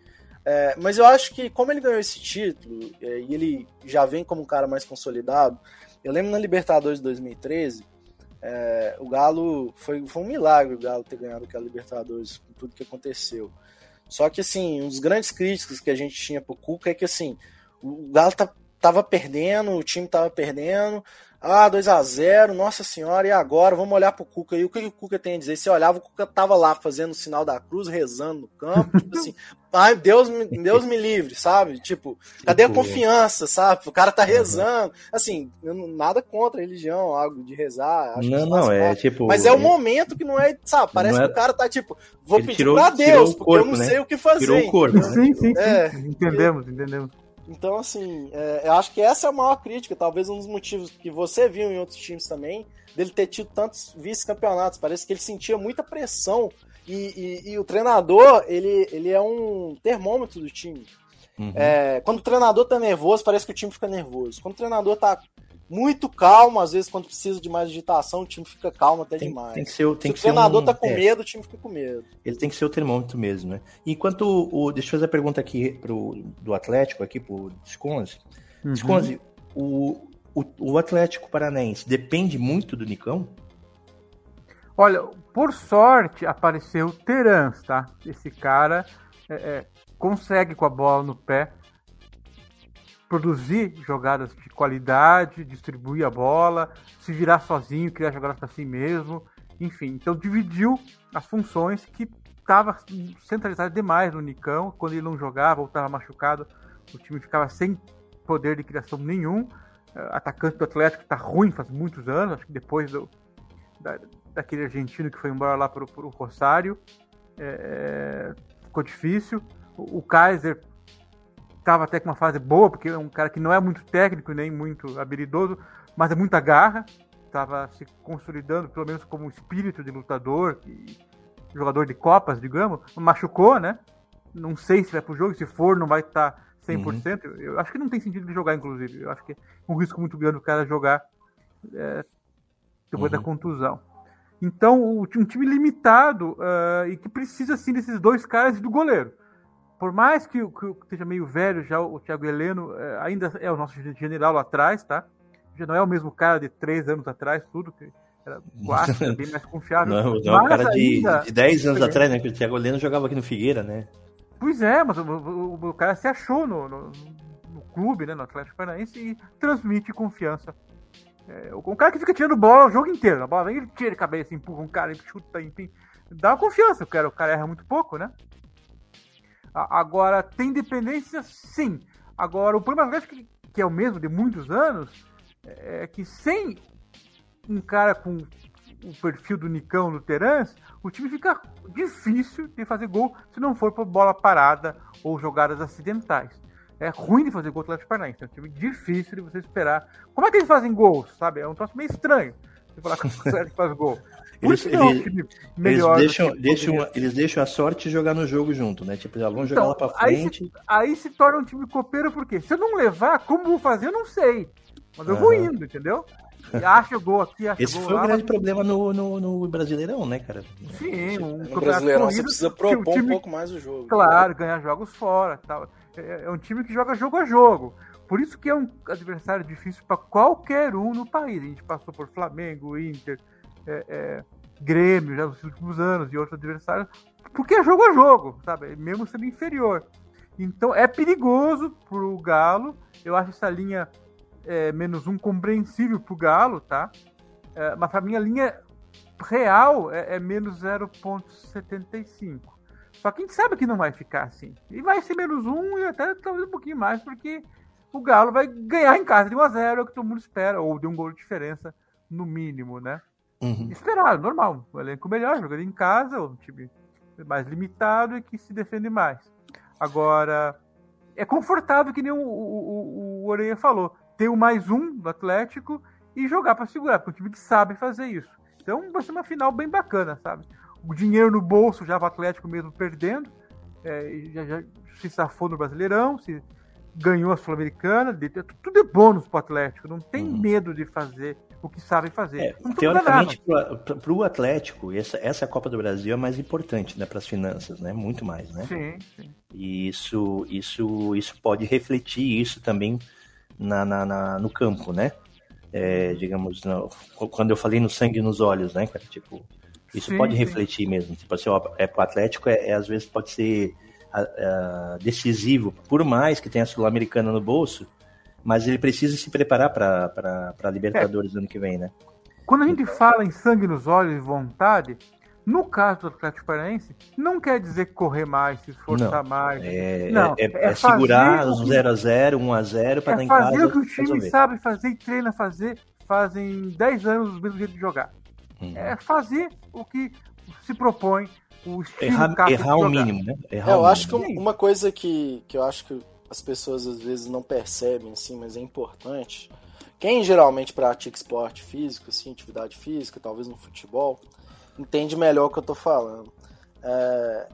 é, mas eu acho que, como ele ganhou esse título, é, e ele já vem como um cara mais consolidado, eu lembro na Libertadores de 2013, é, o Galo. Foi, foi um milagre o Galo ter ganhado aquela Libertadores com tudo que aconteceu. Só que, assim, um dos grandes críticos que a gente tinha pro Cuca é que, assim, o Galo tá, tava perdendo, o time tava perdendo. Ah, 2 a 0 nossa senhora, e agora? Vamos olhar pro Cuca. E o que o Cuca tem a dizer? Você olhava, o Cuca tava lá fazendo o sinal da cruz, rezando no campo, tipo assim, ai, Deus, me- Deus me livre, sabe? Tipo, cadê a Tipo, confiança, sabe? O cara tá rezando. Assim, eu não- nada contra a religião, algo de rezar. Acho que Não, não, é parte. tipo. Mas é o ele momento que não é, sabe? Parece é- que o cara tá tipo, vou Ele pedir tirou- pra Deus, porque eu corpo, não né? sei o que fazer. Tirou o corpo, né? Sim, sim, sim. É. Entendemos, entendemos. Então, assim, é, eu acho que essa é a maior crítica, talvez um dos motivos que você viu em outros times também, dele ter tido tantos vice-campeonatos. Parece que ele sentia muita pressão e, e- e o treinador, ele, ele é um termômetro do time. Uhum. É, quando o treinador tá nervoso, parece que o time fica nervoso. Quando o treinador tá muito calmo, às vezes quando precisa de mais agitação, o time fica calmo até tem, demais. tem que ser, o- tem Se que o treinador um, tá com é, medo, o time fica com medo. Ele tem que ser o termômetro mesmo, né? Enquanto o. Deixa eu fazer a pergunta aqui pro, do Atlético, aqui pro Sconze. Uhum. Sconze, o, o, o Atlético Paranaense depende muito do Nicão? Olha, por sorte apareceu o Terans, tá? Esse cara é, é, consegue com a bola no pé produzir jogadas de qualidade, distribuir a bola, se virar sozinho, criar jogadas para si mesmo, enfim. Então dividiu as funções que estava centralizado demais no Nicão. Quando ele não jogava ou estava machucado, o time ficava sem poder de criação nenhum. atacante do Atlético está ruim faz muitos anos, acho que depois do, da, daquele argentino que foi embora lá para o Rosário. É, ficou difícil. O, o Kaiser estava até com uma fase boa, porque é um cara que não é muito técnico nem muito habilidoso, mas é muita garra. Estava se consolidando, pelo menos como espírito de lutador, e jogador de Copas, digamos. Machucou, né? Não sei se vai pro jogo, se for, não vai estar tá 100%. Uhum. Eu acho que não tem sentido de jogar, inclusive. Eu acho que é um risco muito grande o cara jogar é, depois uhum. da contusão. Então, um time limitado uh, e que precisa, sim, desses dois caras e do goleiro. Por mais que, que, esteja meio velho já, o Thiago Heleno uh, ainda é o nosso general lá atrás, tá? Já não é o mesmo cara de três anos atrás, tudo, que era quatro, bem mais confiável. Não, não é o cara de, ainda... de 10 anos atrás, né? Que o Thiago Heleno jogava aqui no Figueira, né? Pois é, mas o, o, o cara se achou no, no, no, clube, né, no Atlético Paranaense e transmite confiança. É, o, cara que fica tirando bola o jogo inteiro, a bola vem, ele tira a cabeça, empurra um cara, ele chuta, enfim. Dá confiança, o cara, o cara erra muito pouco, né? Agora, tem dependência? Sim. Agora, o problema Atlético, que, que é o mesmo de muitos anos, é que sem um cara com o perfil do Nicão, do Terence, o time fica difícil de fazer gol se não for por bola parada ou jogadas acidentais. É ruim de fazer gol do Atlético Paranaense. É um time difícil de você esperar. Como é que eles fazem gols, sabe? É um troço meio estranho. Você falar que o Atlético faz gol. Eles, eles, eles, deixam, deixam, eles deixam a sorte jogar no jogo junto, né? Tipo, vamos jogar então, lá pra frente. Aí se, aí se torna um time copeiro, porque se eu não levar, como vou fazer, eu não sei. Mas eu uhum. vou indo, entendeu? acha o gol aqui, acha Esse gol foi lá, o grande mas... problema no, no, no, Brasileirão, né, cara? Sim, um no Brasileirão corrido, você precisa propor time, um pouco mais o jogo. Claro, ganhar jogos fora tal. É, é um time que joga jogo a jogo. Por isso que é um adversário difícil para qualquer um no país. A gente passou por Flamengo, Inter, é, é, Grêmio já nos últimos anos e outros adversários, porque é jogo a jogo, sabe? Mesmo sendo inferior. Então é perigoso pro Galo. Eu acho essa linha é, menos um compreensível pro Galo, tá? É, mas pra mim a linha real é, é menos 0,75. Só que a gente sabe que não vai ficar assim. E vai ser menos um e até talvez um pouquinho mais, porque o Galo vai ganhar em casa de 1 a 0 é o que todo mundo espera, ou de um gol de diferença, no mínimo, né? Uhum. Esperado, normal. O elenco melhor, jogando em casa, um time mais limitado e que se defende mais. Agora, é confortável, que nem o, o, o, o Oreia falou ter o mais um do Atlético e jogar para segurar, porque o time que sabe fazer isso. Então vai ser uma final bem bacana, sabe? O dinheiro no bolso já o Atlético mesmo perdendo, é, já, já, se safou no Brasileirão, se ganhou a Sul-Americana, tudo é bônus para o Atlético, não tem uhum. medo de fazer o que sabe fazer. É, teoricamente, para o Atlético, essa, essa Copa do Brasil é mais importante né, para as finanças, né? Muito mais, né? Sim, sim. E isso, isso, isso pode refletir isso também na, na, na no campo, né? É, digamos, no, quando eu falei no sangue nos olhos, né, cara? Tipo, isso sim, pode sim. refletir mesmo. Tipo assim, é pro Atlético, é, é, às vezes pode ser a, a, decisivo, por mais que tenha a Sul-Americana no bolso, mas ele precisa se preparar para a Libertadores é. ano que vem, né? Quando a gente fala em sangue nos olhos e vontade, no caso do Atlético Paranaense, não quer dizer correr mais, se esforçar não, mais. É, não, é, é, é segurar os 0x0, 1x0 para é dar em casa. Fazer o que o time resolver. sabe fazer e treina fazer fazem 10 anos do mesmo jeito de jogar. Hum. É fazer o que se propõe, o estilo Errar, errar o mínimo, né? Errar é, eu acho que uma coisa que, que eu acho que as pessoas às vezes não percebem, assim, mas é importante. Quem geralmente pratica esporte físico, assim, atividade física, talvez no futebol, entende melhor o que eu tô falando. É,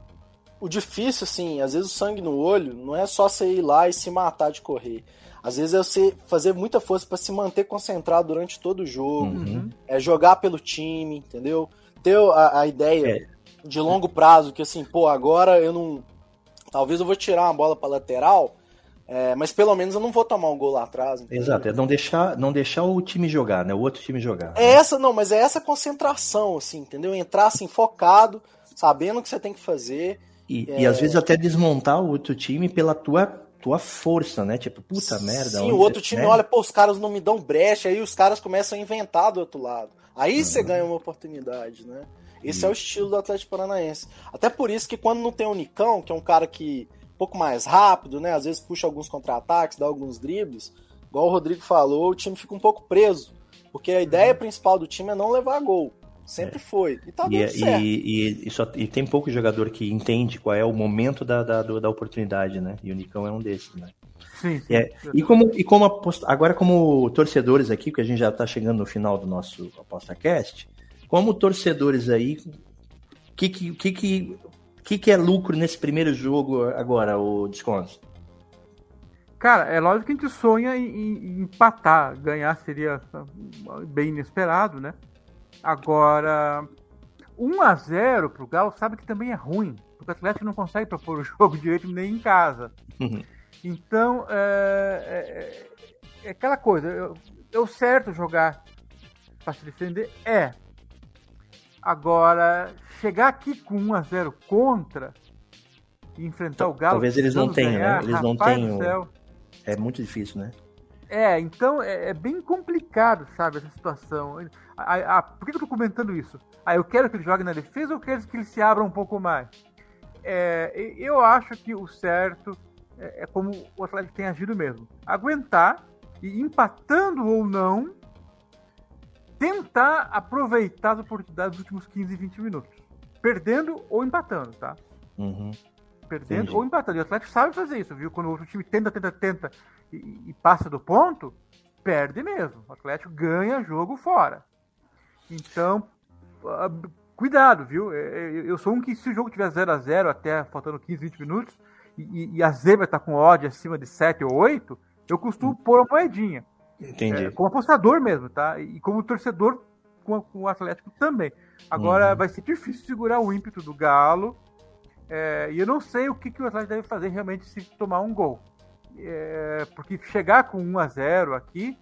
o difícil, assim, às vezes o sangue no olho não é só você ir lá e se matar de correr. Às vezes é você fazer muita força para se manter concentrado durante todo o jogo. Uhum. É jogar pelo time, entendeu? Ter a, a ideia é. de longo prazo, que assim, pô, agora eu não. Talvez eu vou tirar uma bola para lateral, é, mas pelo menos eu não vou tomar um gol lá atrás. Entendeu? Exato, é não deixar, não deixar o time jogar, né? O outro time jogar. É né? essa, não, mas é essa concentração, assim, entendeu? Entrar assim, focado, sabendo o que você tem que fazer. E, é... e às vezes até desmontar o outro time pela tua tua força, né? Tipo, puta merda. Sim, o outro time né? olha, pô, os caras não me dão brecha, aí os caras começam a inventar do outro lado. Aí uhum. você ganha uma oportunidade, né? Esse é o estilo do Atlético Paranaense. Até por isso que quando não tem o Nicão, que é um cara que pouco mais rápido, né? Às vezes puxa alguns contra-ataques, dá alguns dribles. igual o Rodrigo falou, o time fica um pouco preso. Porque a ideia Uhum. principal do time é não levar gol. Sempre foi. E tá dando E, certo. e, e, e só, e tem pouco jogador que entende qual é o momento da, da, da oportunidade, né? E o Nicão é um desses, né? Sim, sim. E, é- e como, e como aposta- agora como torcedores aqui, porque a gente já está chegando no final do nosso ApostaCast, como torcedores aí, o que que, que, que, que é lucro nesse primeiro jogo agora, o Desconto? Cara, é lógico que a gente sonha em, em empatar. Ganhar seria bem inesperado, né? Agora, 1 a 0 pro Galo sabe que também é ruim. Porque o Atlético não consegue propor o jogo direito nem em casa. Então, é, é- é aquela coisa. Eu, eu certo jogar para se defender? É. Agora, chegar aqui com 1 a 0 contra e enfrentar o Galo. Talvez eles não tenham, né? ganhar, Eles não tenham-. É muito difícil, né? É, então é, é bem complicado, sabe, essa situação. A- a- por que eu tô comentando isso? Ah, eu quero que ele jogue na defesa ou eu quero que ele se abra um pouco mais? É, eu acho que o certo é, é como o Atlético tem agido mesmo. Aguentar e empatando ou não, tentar aproveitar as oportunidades dos últimos 15, 20 minutos. Perdendo ou empatando, tá? Uhum. perdendo Entendi. ou empatando. E o Atlético sabe fazer isso, viu? Quando o outro time tenta, tenta, tenta e, e passa do ponto, perde mesmo. O Atlético ganha jogo fora. Então, ah, cuidado, viu? É, é, Eu sou um que se o jogo tiver 0 a 0 até faltando 15, 20 minutos, e- e, a zebra tá com odd acima de 7 ou 8, eu costumo pôr uma moedinha. Entendi. É, como apostador mesmo, tá? E como torcedor com, com o Atlético também. Agora Uhum. vai ser difícil segurar o ímpeto do Galo. é, e eu não sei o que, que o Atlético deve fazer realmente se tomar um gol. É, porque chegar com 1 a 0 aqui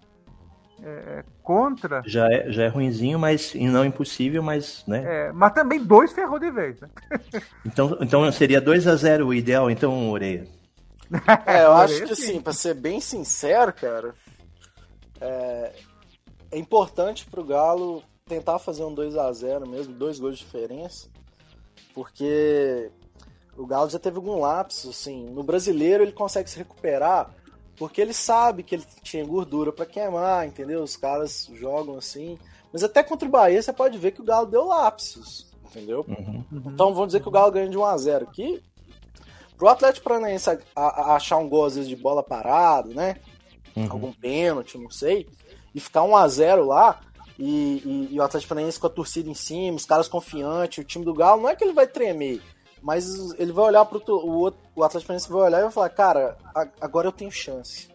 é, contra. Já é, já é ruinzinho, mas e não impossível, mas, né? é, mas também dois ferrou de vez, né? Então, então seria 2 a 0 o ideal, então, Oreia. É, eu acho que assim, sim. pra ser bem sincero, cara, é, é importante pro Galo tentar fazer um 2 a 0 mesmo, dois gols de diferença, porque o Galo já teve algum lapso, assim, no brasileiro ele consegue se recuperar, porque ele sabe que ele tinha gordura pra queimar, entendeu? Os caras jogam assim, mas até contra o Bahia você pode ver que o Galo deu lapsos, entendeu? Uhum. Então vamos dizer que o Galo ganha de 1 a 0 aqui. Pro Atlético Paranaense achar um gol às vezes de bola parado, né? Uhum. Algum pênalti, não sei. E ficar 1 a 0 lá. E, e- e o Atlético Paranaense com a torcida em cima, os caras confiantes, o time do Galo, não é que ele vai tremer, mas ele vai olhar to- o, outro- o Atlético Paranaense vai olhar e vai falar, cara, a- agora eu tenho chance.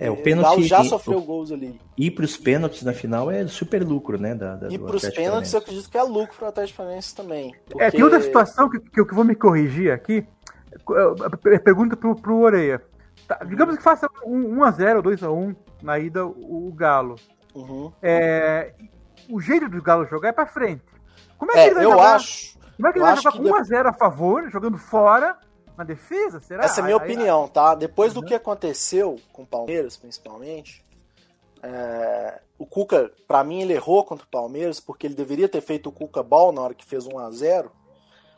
É, o o pênalti. Galo já e- sofreu gols ali. Ir pros pênaltis na final é super lucro, né? Da, da, E pros Atlético pênaltis eu acredito que é lucro pro Atlético Paranaense também. É, porque- tem outra situação que, que eu vou me corrigir aqui. É, Pergunta pro, pro Oreia. Tá, digamos que faça um 1x0, 2x1 na ida o, o Galo. Uhum. É, o jeito do Galo jogar é pra frente. Como é que É, ele vai eu jogar? acho. Como é que ele vai jogar com 1x0 a favor, jogando fora, na defesa? Será? Essa é a minha Aí- opinião, tá? Depois do Uhum. que aconteceu com o Palmeiras, principalmente, é, o Cuca, pra mim, ele errou contra o Palmeiras, porque ele deveria ter feito o Cuca Ball na hora que fez 1 a 0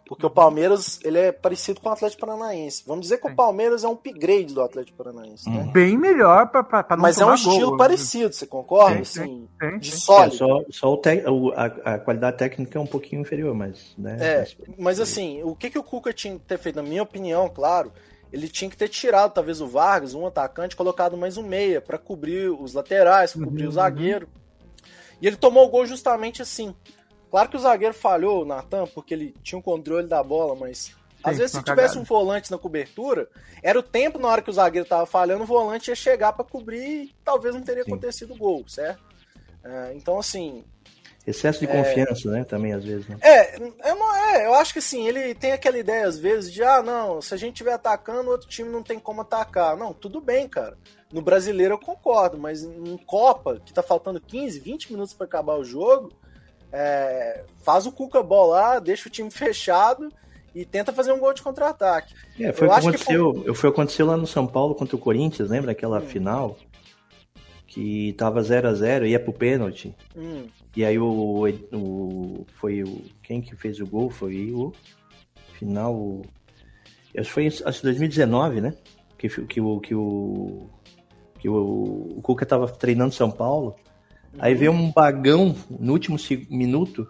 porque o Palmeiras ele é parecido com o Atlético Paranaense. Vamos dizer que Sim. o Palmeiras é um upgrade do Atlético Paranaense, né? Uhum. Bem melhor pra não Mas é um estilo gol, parecido, você concorda? Sim, Assim, Tem, de tem. É, sólido. só só o te- a, a qualidade técnica é um pouquinho inferior, mas. Né, É, mas- mas assim, o que, que o Cuca tinha que ter feito, na minha opinião, claro, ele tinha que ter tirado talvez o Vargas, um atacante, colocado mais um meia pra cobrir os laterais, pra cobrir Uhum, o zagueiro. E ele tomou o gol justamente assim. Claro que o zagueiro falhou, o Natan, porque ele tinha o controle da bola, mas às vezes se uma tivesse um volante na cobertura, era o tempo na hora que o zagueiro tava falhando, o volante ia chegar pra cobrir e talvez não teria Sim. acontecido o gol, certo? É, então, assim, Excesso de confiança, né? Também, às vezes. Né? é, eu, não, é, eu acho que assim, ele tem aquela ideia às vezes de, ah, não, se a gente estiver atacando, o outro time não tem como atacar. Não, tudo bem, cara. No brasileiro eu concordo, mas em Copa, que tá faltando 15, 20 minutos para acabar o jogo, é, faz o Cuca bola lá, deixa o time fechado e tenta fazer um gol de contra-ataque. É, foi Eu o que acho que aconteceu. Foi que aconteceu lá no São Paulo contra o Corinthians, lembra aquela Hum. final? Que tava 0 a 0 ia pro pênalti. Hum, E aí o, o. Foi o. Quem que fez o gol? Foi o. Final. o- Acho que foi acho que 2019, né? Que, fi- que, o, que o. que o, o Cuca tava treinando São Paulo. Aí veio um bagão no último minuto.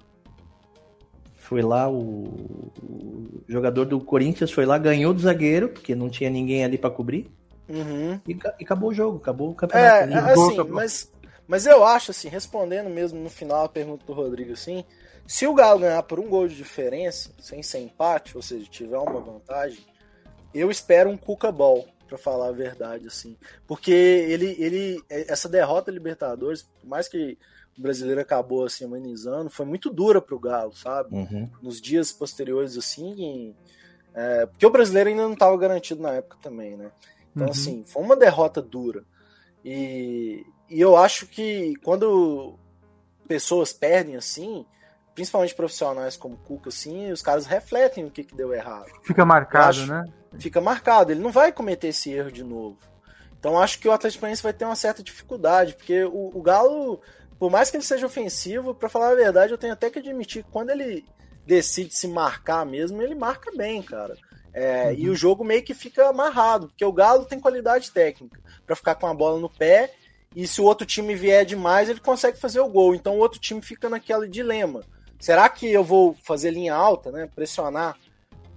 Foi lá o, o jogador do Corinthians foi lá, ganhou do zagueiro, porque não tinha ninguém ali pra cobrir. Uhum. E, e acabou o jogo, acabou o campeonato. É, ali. é, assim, Acabou. mas, mas eu acho, assim, respondendo mesmo no final a pergunta do Rodrigo, assim, se o Galo ganhar por um gol de diferença, sem ser empate, ou seja, tiver uma vantagem, eu espero um Cuca Ball, pra falar a verdade, assim. Porque ele, ele essa derrota Libertadores, por mais que o brasileiro acabou, assim, amenizando, foi muito dura pro Galo, sabe? Uhum. nos dias posteriores, assim, é, porque o brasileiro ainda não estava garantido na época também, né? Então, Uhum. assim, foi uma derrota dura. E, e eu acho que quando pessoas perdem assim, principalmente profissionais como o Cuca, assim, os caras refletem o que, que deu errado. Fica marcado, acho- né? Fica marcado, ele não vai cometer esse erro de novo. Então acho que o Atlético Paranaense vai ter uma certa dificuldade, porque o, o Galo, por mais que ele seja ofensivo, pra falar a verdade, eu tenho até que admitir que quando ele decide se marcar mesmo, ele marca bem, cara. É, E o jogo meio que fica amarrado, porque o Galo tem qualidade técnica pra ficar com a bola no pé, e se o outro time vier demais, ele consegue fazer o gol. Então o outro time fica naquele dilema. Será que eu vou fazer linha alta, né? Pressionar,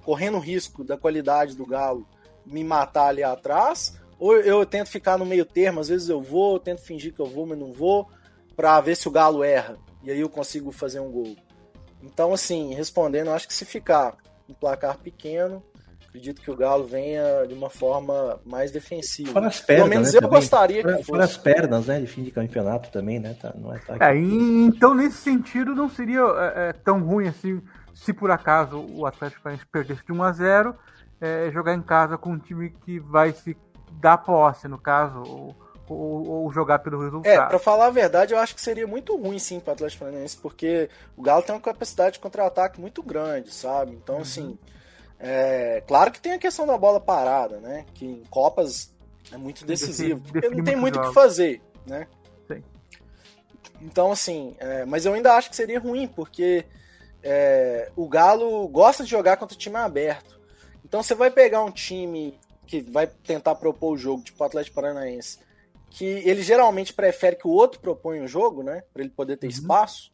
correndo risco da qualidade do Galo me matar ali atrás? Ou eu tento ficar no meio termo, às vezes eu vou, eu tento fingir que eu vou, mas não vou, pra ver se o Galo erra. E aí eu consigo fazer um gol. Então, assim, respondendo, acho que se ficar um placar pequeno, acredito que o Galo venha de uma forma mais defensiva. Fora as pernas, Pelo menos né, eu também. gostaria Fora, que fora as fosse. pernas, né? De fim de campeonato também, né? Tá, não é, tá É, então nesse sentido não seria é, é, tão ruim assim se por acaso o Atlético Paranaense perdesse de 1 a 0 é, jogar em casa com um time que vai se dar posse, no caso, ou, ou- ou jogar pelo É, resultado. pra falar a verdade, eu acho que seria muito ruim sim pro Atlético Paranaense, porque o Galo tem uma capacidade de contra-ataque muito grande, sabe? Então, Uhum. assim, é, claro que tem a questão da bola parada, né? Que em Copas é muito decisivo, porque não tem muito o que fazer, né? Sim. Então, assim, é, mas eu ainda acho que seria ruim, porque é, o Galo gosta de jogar contra time aberto. Então você vai pegar um time que vai tentar propor o jogo, tipo o Atlético Paranaense, que ele geralmente prefere que o outro proponha o jogo, né? Pra ele poder ter Uhum. espaço.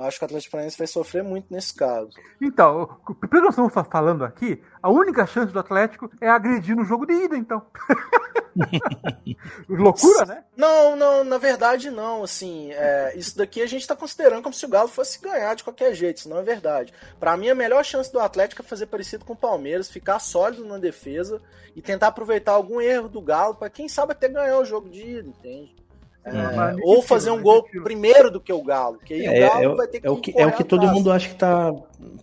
Eu acho que o Atlético Paranaense vai sofrer muito nesse caso. Então, o- pelo que nós estamos fa- falando aqui, a única chance do Atlético é agredir no jogo de ida, então. Loucura, né? Não, não, na verdade não, assim, é, isso daqui a gente tá considerando como se o Galo fosse ganhar de qualquer jeito, isso não é verdade. Pra mim, a melhor chance do Atlético é fazer parecido com o Palmeiras, ficar sólido na defesa e tentar aproveitar algum erro do Galo pra quem sabe até ganhar o jogo de ida, entende? É, ou fazer um gol primeiro do que o Galo, que aí É, o Galo é vai ter que é o que, é o que todo mundo acha que tá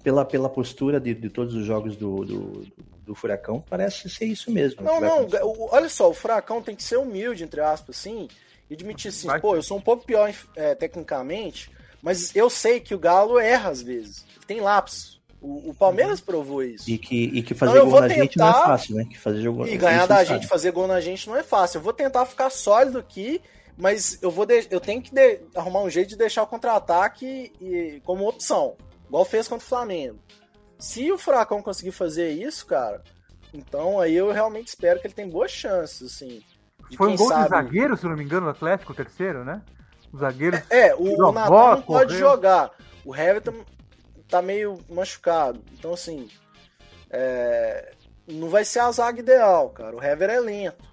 pela, pela postura de, de todos os jogos do, do, do Furacão, parece ser isso mesmo. Não, não, o- olha só, o Furacão tem que ser humilde, entre aspas, assim, e admitir assim, Vai. pô, eu sou um pouco pior é, tecnicamente, mas eu sei que o Galo erra às vezes. Tem lapsos. O, o Palmeiras provou isso. E que, e que Então fazer eu gol na gente não é fácil, né? Que fazer jogo E ganhar da gente, fazer gol na gente não é fácil. Eu vou tentar ficar sólido aqui, mas eu vou de- eu tenho que de- arrumar um jeito de deixar o contra-ataque e- como opção, igual fez contra o Flamengo. Se o Furacão conseguir fazer isso, cara, então aí eu realmente espero que ele tem boas chances, assim. de Foi um gol de sabe- zagueiro, se não me engano, o Atlético, o terceiro, né? O zagueiro. É, o, Tirou o Natan bola, não pode correu. jogar. O Everton tá meio machucado. Então, assim, é, não vai ser a zaga ideal, cara. O Hever é lento.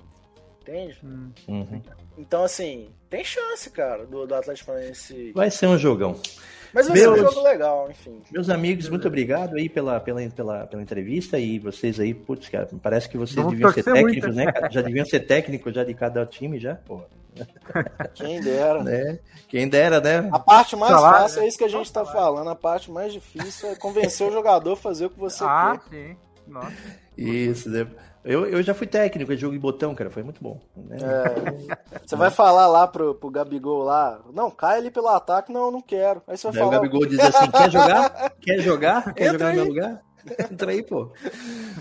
Entende? Hum. Uhum. Então, assim, tem chance, cara, do, do Atlético Paranaense. Vai ser um jogão. Mas vai ser um Meus- jogo legal, enfim. Meus amigos, muito obrigado aí pela, pela, pela, pela entrevista e vocês aí, putz, cara, parece que vocês Vamos deviam ser torcer muito. técnicos, né? Já deviam ser técnicos já de cada time já, pô. Quem dera. Né? Quem dera, né? A parte mais Salário, fácil né? é isso que a gente tá falando. A parte mais difícil é convencer o jogador a fazer o que você Ah, quer. sim. Nossa. Isso, né? Eu, eu já fui técnico de jogo de botão, cara, foi muito bom. né? É, você vai falar lá pro, pro Gabigol lá, não, cai ali pelo ataque, não, não quero. Aí você vai Daí o falar. Gabigol diz assim: quer jogar? Quer jogar? Quer Entra jogar no meu aí. lugar? Entra aí, pô.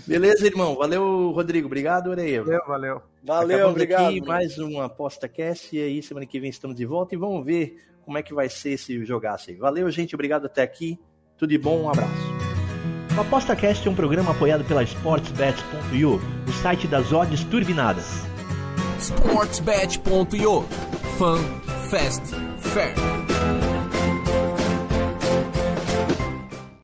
Beleza, irmão. Valeu, Rodrigo. Obrigado, Oreia. Valeu, valeu. Valeu, Acabamos obrigado. aqui mais uma aposta cast e aí semana que vem estamos de volta e vamos ver como é que vai ser esse jogaço aí. Valeu, gente. Obrigado até aqui. Tudo de bom. Um abraço. O ApostaCast é um programa apoiado pela SportsBet.io, o site das odds turbinadas. Sportsbet.io Fan Fast Fair.